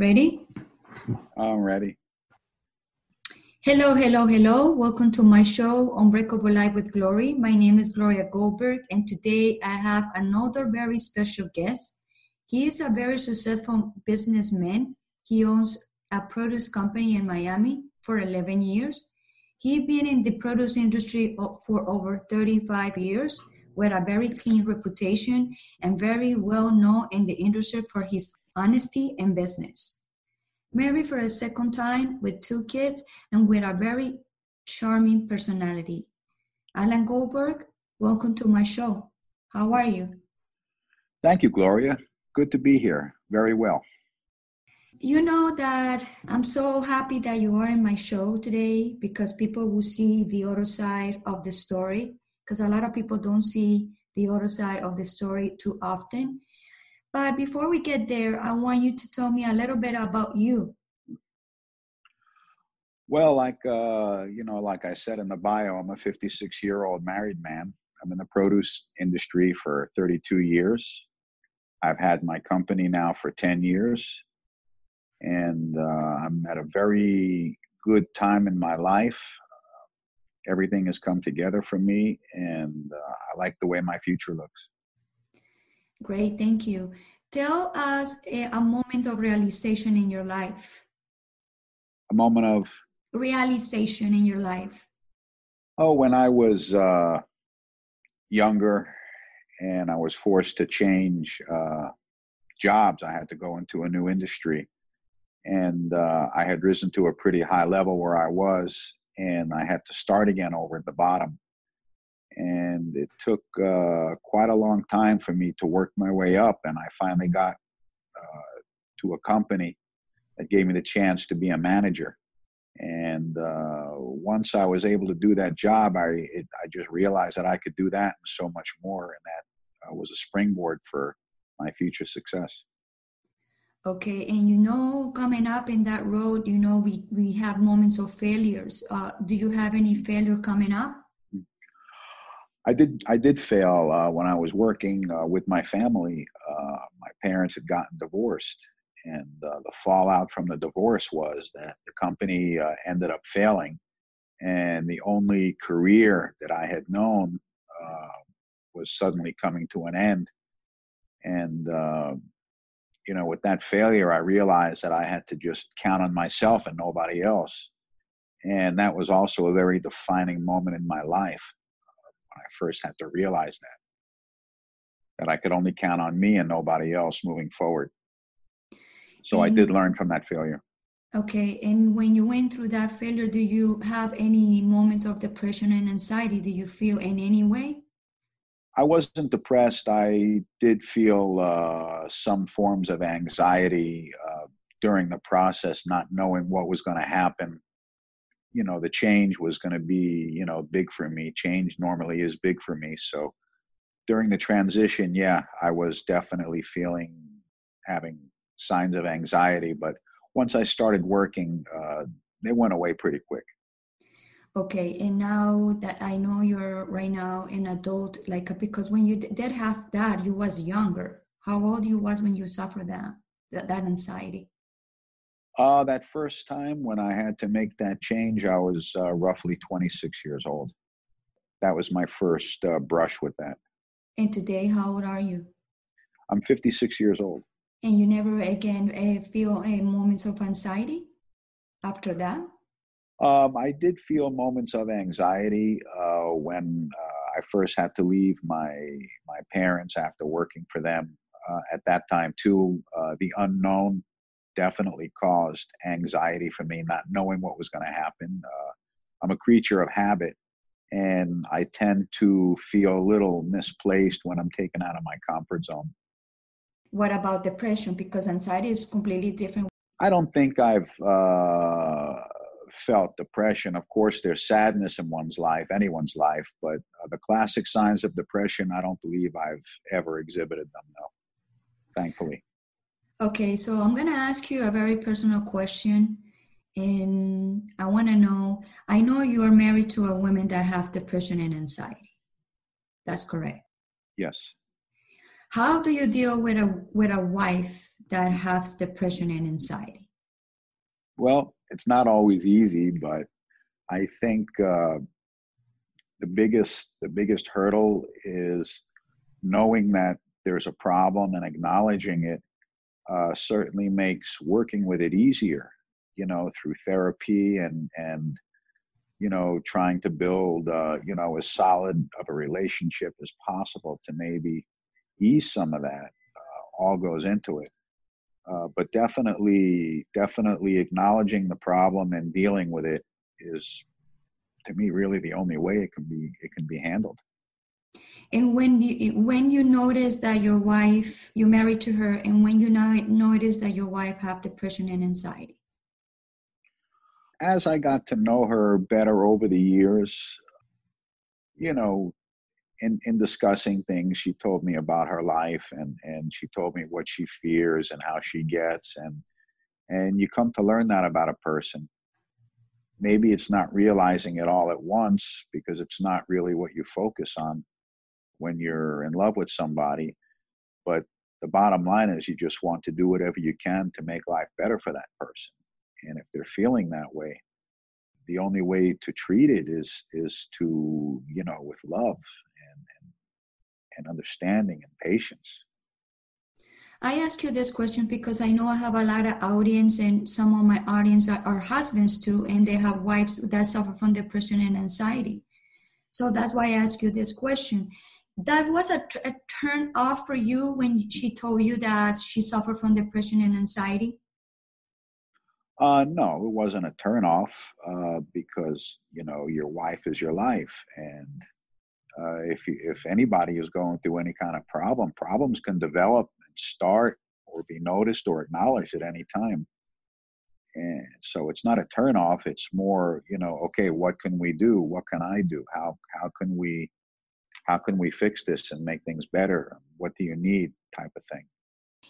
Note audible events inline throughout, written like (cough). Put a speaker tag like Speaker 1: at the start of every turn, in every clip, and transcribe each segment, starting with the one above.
Speaker 1: Ready?
Speaker 2: I'm ready.
Speaker 1: Hello, hello, hello. Welcome to my show, Unbreakable Life with Glory. My name is Gloria Goldberg, and today I have another very special guest. He is a very successful businessman. He owns a produce company in Miami for 11 years. He's been in the produce industry for over 35 years with a very clean reputation and very well known in the industry for his honesty and business. Married for a second time with two kids and with a very charming personality. Alan Goldberg, welcome to my show. How are you?
Speaker 2: Thank you, Gloria. Good to be here. Very well.
Speaker 1: You know that I'm so happy that you are in my show today because people will see the other side of the story because a lot of people don't see the other side of the story too often. But before we get there, I want you to tell me a little bit about you.
Speaker 2: Well, like uh, you know, like I said in the bio, I'm a 56 year old married man. I'm in the produce industry for 32 years. I've had my company now for 10 years, and uh, I'm at a very good time in my life. Everything has come together for me, and uh, I like the way my future looks.
Speaker 1: Great, thank you. Tell us a, a moment of realization in your life.
Speaker 2: A moment of
Speaker 1: realization in your life.
Speaker 2: Oh, when I was uh, younger and I was forced to change uh, jobs, I had to go into a new industry. And uh, I had risen to a pretty high level where I was, and I had to start again over at the bottom. And it took uh, quite a long time for me to work my way up and i finally got uh, to a company that gave me the chance to be a manager. And uh, once i was able to do that job i it, i just realized that i could do that and so much more and that uh, was a springboard for my future success
Speaker 1: okay and you know coming up in that road you know we we have moments of failures uh, do you have any failure coming up
Speaker 2: I did I did fail uh, when I was working uh, with my family. Uh, my parents had gotten divorced, and uh, the fallout from the divorce was that the company uh, ended up failing, and the only career that I had known was suddenly coming to an end. And you know, with that failure, I realized that I had to just count on myself and nobody else. And that was also a very defining moment in my life when I first had to realize that that I could only count on me and nobody else moving forward. So and, I did learn from that failure.
Speaker 1: Okay, and when you went through that failure, do you have any moments of depression and anxiety? Do you feel in any way?
Speaker 2: I wasn't depressed. I did feel uh, some forms of anxiety uh, during the process, not knowing what was going to happen. You know the change was going to be you know big for me. Change normally is big for me. So during the transition yeah i was definitely feeling having signs of anxiety but once i started working uh, they went away pretty quick
Speaker 1: okay and now that i know you're right now an adult like because when you did have that you was younger how old you was when you suffered that that, that anxiety
Speaker 2: uh, that first time when I had to make that change, I was uh, roughly 26 years old. That was my first uh, brush with that.
Speaker 1: And today, how old are you?
Speaker 2: I'm 56 years old.
Speaker 1: And you never again uh, feel uh, moments of anxiety after that?
Speaker 2: Um, I did feel moments of anxiety uh, when uh, I first had to leave my my parents after working for them. Uh, at that time, too, uh, the unknown definitely caused anxiety for me, not knowing what was going to happen. Uh, I'm a creature of habit, and I tend to feel a little misplaced when I'm taken out of my comfort zone.
Speaker 1: What about depression? Because anxiety is completely different.
Speaker 2: I don't think I've uh, felt depression. Of course, there's sadness in one's life, anyone's life, but uh, the classic signs of depression, I don't believe I've ever exhibited them, no, thankfully.
Speaker 1: Okay, so I'm going to ask you a very personal question. And I want to know I know you are married to a woman that have depression and anxiety. That's correct.
Speaker 2: Yes.
Speaker 1: How do you deal with a with a wife that has depression and anxiety?
Speaker 2: Well, it's not always easy, but I think uh, the biggest the biggest hurdle is knowing that there's a problem and acknowledging it uh, certainly makes working with it easier you know through therapy and and you know trying to build uh, you know as solid of a relationship as possible to maybe ease some of that uh, all goes into it uh, but definitely definitely acknowledging the problem and dealing with it is to me really the only way it can be it can be handled.
Speaker 1: And when you when you notice that your wife you're married to her and when you notice that your wife have depression and anxiety?
Speaker 2: As i got to know her better over the years you know in in discussing things she told me about her life and and she told me what she fears and how she gets and and you come to learn that about a person maybe it's not realizing it all at once because it's not really what you focus on when you're in love with somebody. But the bottom line is you just want to do whatever you can to make life better for that person. And if they're feeling that way, the only way to treat it is is to, you know, with love and understanding and patience.
Speaker 1: I ask you this question because I know I have a lot of audience, and some of my audience are, are, husbands too, and they have wives that suffer from depression and anxiety. So that's why I ask you this question that was a, a turn off for you when she told you that she suffered from depression and anxiety?
Speaker 2: Uh, no, it wasn't a turn off uh, because you know your wife is your life, and uh, if you, if anybody is going through any kind of problem, problems can develop and start or be noticed or acknowledged at any time. And so it's not a turn off. It's more, you know, okay, what can we do? What can I do? How how can we how can we fix this and make things better what do you need type of thing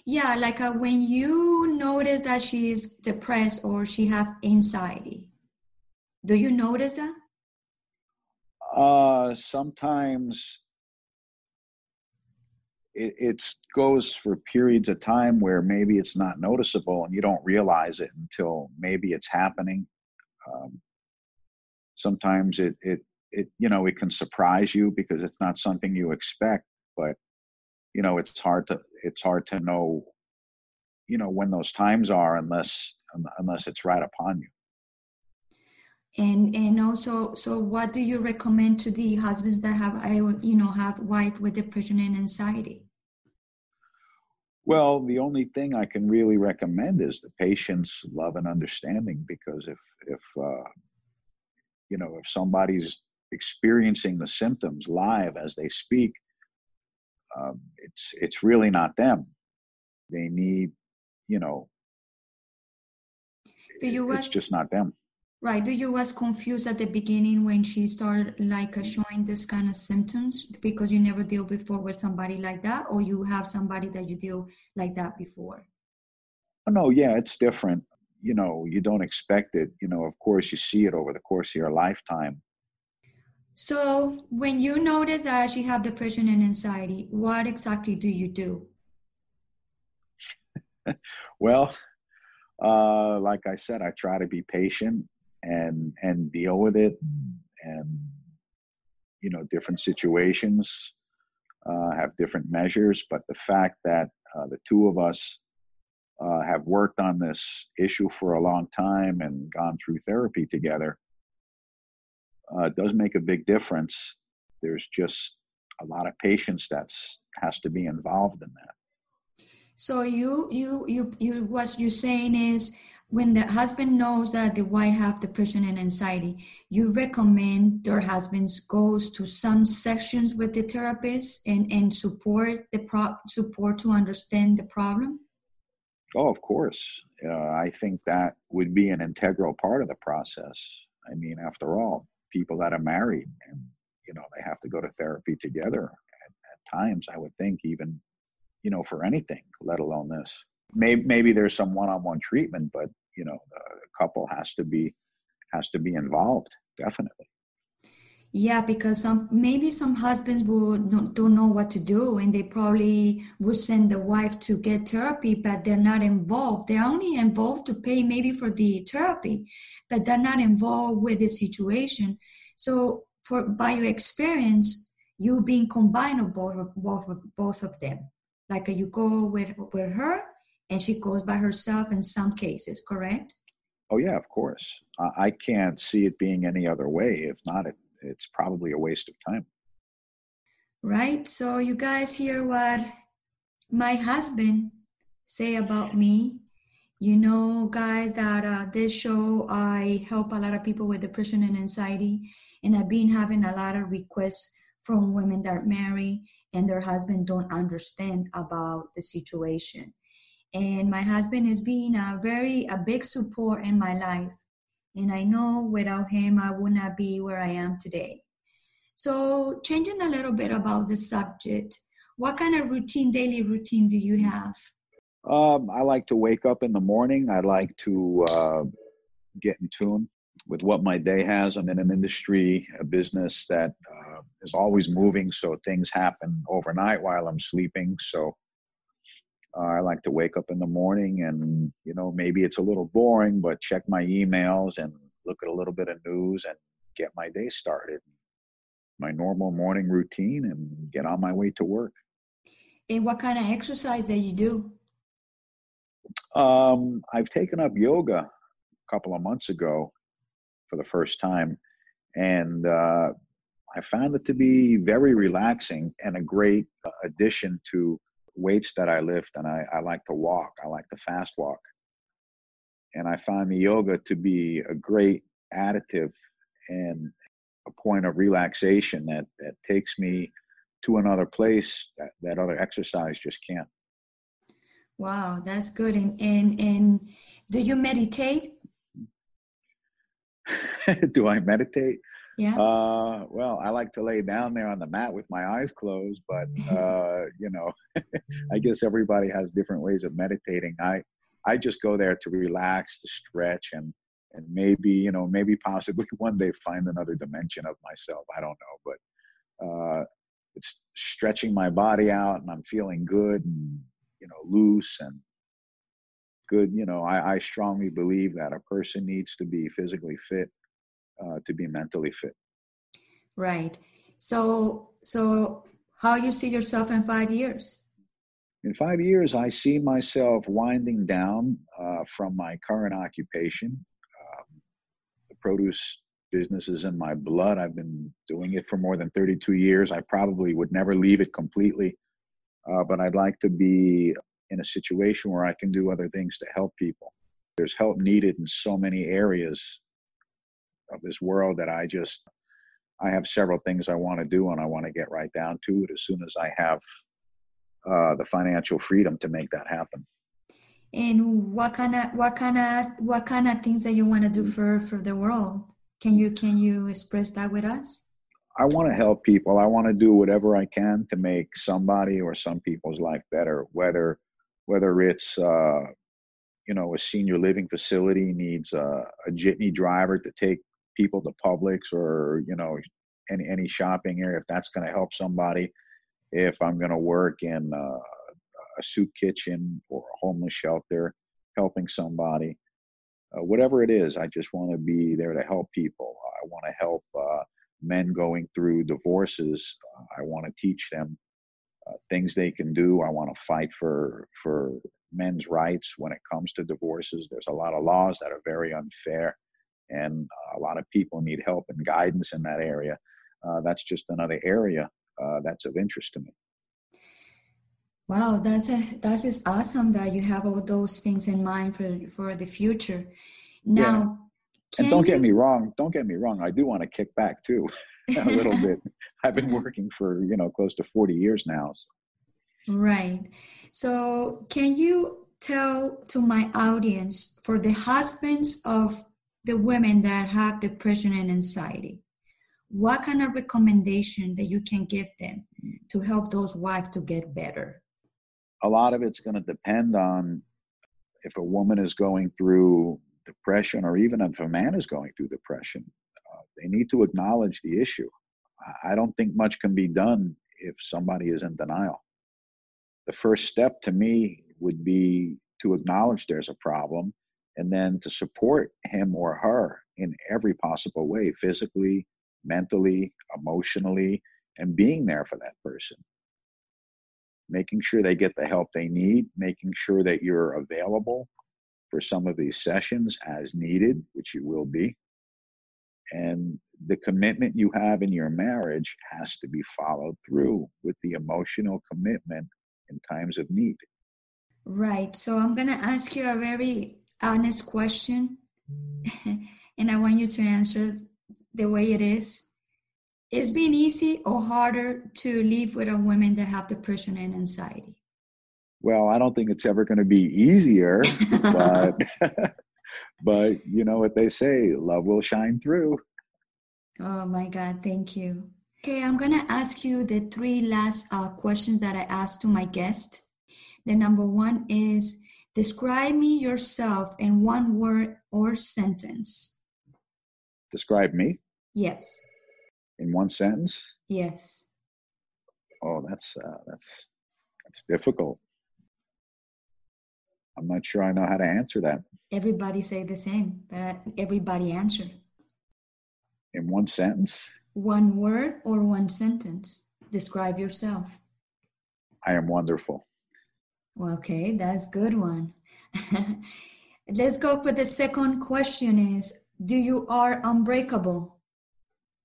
Speaker 1: yeah like uh, when you notice that she is depressed or she have anxiety do you notice that
Speaker 2: uh sometimes it it's goes for periods of time where maybe it's not noticeable and you don't realize it until maybe it's happening. Um, sometimes it, it it you know it can surprise you because it's not something you expect but you know it's hard to it's hard to know you know when those times are unless unless it's right upon you
Speaker 1: and and also so what do you recommend to the husbands that have i you know have wife with depression and anxiety
Speaker 2: well the only thing i can really recommend is the patience love and understanding because if if uh, you know if somebody's experiencing the symptoms live as they speak, um, it's it's really not them. They need, you know, the US, it's just not them.
Speaker 1: Right. The you was confused at the beginning when she started like uh, showing this kind of symptoms because you never deal before with somebody like that, or you have somebody that you deal like that before?
Speaker 2: Oh, no, yeah, it's different. You know, you don't expect it. You know, of course, you see it over the course of your lifetime
Speaker 1: so when you notice that she have depression and anxiety, what exactly do you do? (laughs)
Speaker 2: well, uh, like I said, I try to be patient and and deal with it, and you know, different situations uh, have different measures. But the fact that uh, the two of us uh, have worked on this issue for a long time and gone through therapy together, uh, does make a big difference. There's just a lot of patience that's has to be involved in that.
Speaker 1: So you you you you what you're saying is when the husband knows that the wife have depression and anxiety, you recommend their husbands goes to some sections with the therapist and and support the pro support to understand the problem.
Speaker 2: Oh, of course. Uh, I think that would be an integral part of the process. I mean, after all, people that are married and you know they have to go to therapy together at, at times i would think even you know for anything let alone this maybe maybe there's some one-on-one treatment but you know the couple has to be has to be involved definitely
Speaker 1: Yeah, because some maybe some husbands would not, don't know what to do, and they probably would send the wife to get therapy, but they're not involved. They're only involved to pay maybe for the therapy, but they're not involved with the situation. So, for by your experience, you being combined of both of both of both of them. Like you go with with her, and she goes by herself in some cases. Correct?
Speaker 2: Oh yeah, of course. I can't see it being any other way. If not, it it's probably a waste of time.
Speaker 1: Right. So you guys hear what my husband say about me. You know, guys, that uh, this show I help a lot of people with depression and anxiety, and I've been having a lot of requests from women that are married and their husband don't understand about the situation. And my husband has been a very a big support in my life and I know without him, I would not be where I am today. So, changing a little bit about the subject, what kind of routine, daily routine do you have?
Speaker 2: Um, I like to wake up in the morning. I like to uh, get in tune with what my day has. I'm in an industry, a business that uh, is always moving, so things happen overnight while I'm sleeping. So uh, I like to wake up in the morning and, you know, maybe it's a little boring, but check my emails and look at a little bit of news and get my day started. My normal morning routine and get on my way to work.
Speaker 1: And what kind of exercise do you do?
Speaker 2: Um, I've taken up yoga a couple of months ago for the first time, and uh, I found it to be very relaxing and a great addition to weights that I lift, and I, I like to walk. I like to fast walk. And I find the yoga to be a great additive and a point of relaxation that, that takes me to another place that, that other exercise just can't.
Speaker 1: Wow, that's good. And, and, and do you meditate? (laughs)
Speaker 2: do I meditate?
Speaker 1: Yeah.
Speaker 2: Uh, well, I like to lay down there on the mat with my eyes closed, but (laughs) uh, you know, (laughs) I guess everybody has different ways of meditating. I I just go there to relax, to stretch, and and maybe you know, maybe possibly (laughs) one day find another dimension of myself. I don't know, but uh, it's stretching my body out, and I'm feeling good and you know, loose and good. You know, I, I strongly believe that a person needs to be physically fit uh, to be mentally fit.
Speaker 1: Right. So, so how you see yourself in five years?
Speaker 2: In five years, I see myself winding down uh, from my current occupation. Um, the produce business is in my blood. I've been doing it for more than 32 years. I probably would never leave it completely, uh, but I'd like to be in a situation where I can do other things to help people. There's help needed in so many areas of this world that I just I have several things I want to do and I want to get right down to it as soon as I have uh, the financial freedom to make that happen.
Speaker 1: And what kind of what kind of what kind of things that you want to do for for the world? Can you can you express that with us?
Speaker 2: I want to help people. I want to do whatever I can to make somebody or some people's life better. Whether whether it's uh, you know a senior living facility needs a, a jitney driver to take people to Publix or you know any any shopping area if that's going to help somebody. If I'm going to work in uh, a soup kitchen or a homeless shelter, helping somebody, uh, whatever it is, I just want to be there to help people. I want to help uh, men going through divorces. I want to teach them uh, things they can do. I want to fight for for men's rights when it comes to divorces. There's a lot of laws that are very unfair and a lot of people need help and guidance in that area. Uh, that's just another area uh, that's of interest to me.
Speaker 1: Wow, that's a, that's just awesome that you have all those things in mind for for the future. Now,
Speaker 2: yeah. and don't you... get me wrong. Don't get me wrong. I do want to kick back too, (laughs) a little bit. I've been working for you know close to forty years now.
Speaker 1: So. Right. So, can you tell to my audience for the husbands of the women that have depression and anxiety? What kind of recommendation that you can give them to help those wives to get better?
Speaker 2: A lot of it's going to depend on if a woman is going through depression or even if a man is going through depression. Uh, they need to acknowledge the issue. I don't think much can be done if somebody is in denial. The first step to me would be to acknowledge there's a problem and then to support him or her in every possible way physically, mentally, emotionally, and being there for that person. Making sure they get the help they need, making sure that you're available for some of these sessions as needed, which you will be. And the commitment you have in your marriage has to be followed through with the emotional commitment in times of need.
Speaker 1: Right. So I'm going to ask you a very honest question, (laughs) and I want you to answer the way it is. Is being easy or harder to live with a woman that have depression and anxiety?
Speaker 2: Well, I don't think it's ever going to be easier, (laughs) but (laughs) but you know what they say, love will shine through.
Speaker 1: Oh my God, thank you. Okay, I'm going to ask you the three last uh, questions that I asked to my guest. The number one is describe me yourself in one word or sentence.
Speaker 2: Describe me?
Speaker 1: Yes.
Speaker 2: In one sentence?
Speaker 1: Yes.
Speaker 2: Oh, that's uh, that's that's difficult. I'm not sure I know how to answer that.
Speaker 1: Everybody say the same, but everybody answer.
Speaker 2: In one sentence?
Speaker 1: One word or one sentence. Describe yourself.
Speaker 2: I am wonderful.
Speaker 1: Okay, that's good one. (laughs) Let's go for the second question is do you are unbreakable?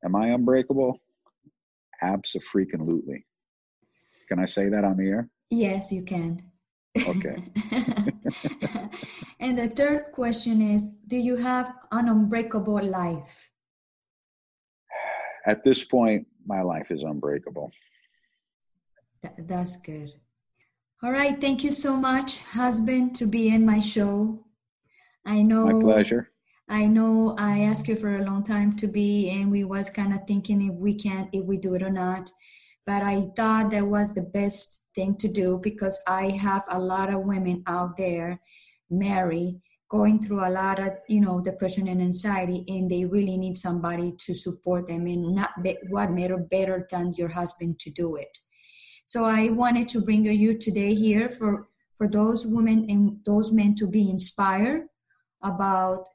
Speaker 2: Am I unbreakable? Absolutely. Can I say that on the air?
Speaker 1: Yes, you can.
Speaker 2: Okay. (laughs)
Speaker 1: and the third question is Do you have an unbreakable life?
Speaker 2: At this point, my life is unbreakable.
Speaker 1: that's good. All right. Thank you so much, husband, to be in my show. I know.
Speaker 2: My pleasure.
Speaker 1: I know I asked you for a long time to be, and we was kind of thinking if we can, if we do it or not. But I thought that was the best thing to do because I have a lot of women out there, Mary, going through a lot of you know depression and anxiety, and they really need somebody to support them, and not be, what better better than your husband to do it. So I wanted to bring you today here for for those women and those men to be inspired about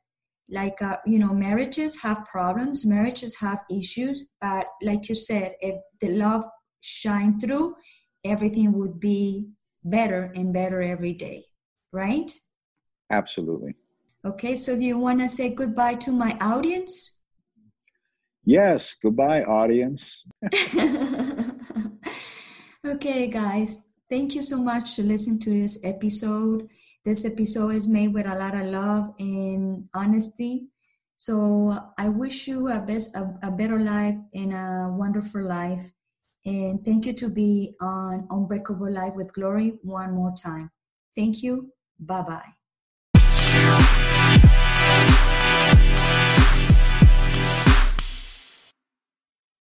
Speaker 1: like uh, you know marriages have problems marriages have issues but like you said if the love shine through everything would be better and better every day, right?
Speaker 2: Absolutely.
Speaker 1: Okay, so do you want to say goodbye to my audience?
Speaker 2: Yes, goodbye, audience. (laughs)
Speaker 1: okay, guys, thank you so much to listen to this episode. This episode is made with a lot of love and honesty. So I wish you a best a, a better life and a wonderful life. And thank you to be on Unbreakable Life with Glory one more time. Thank you. Bye bye.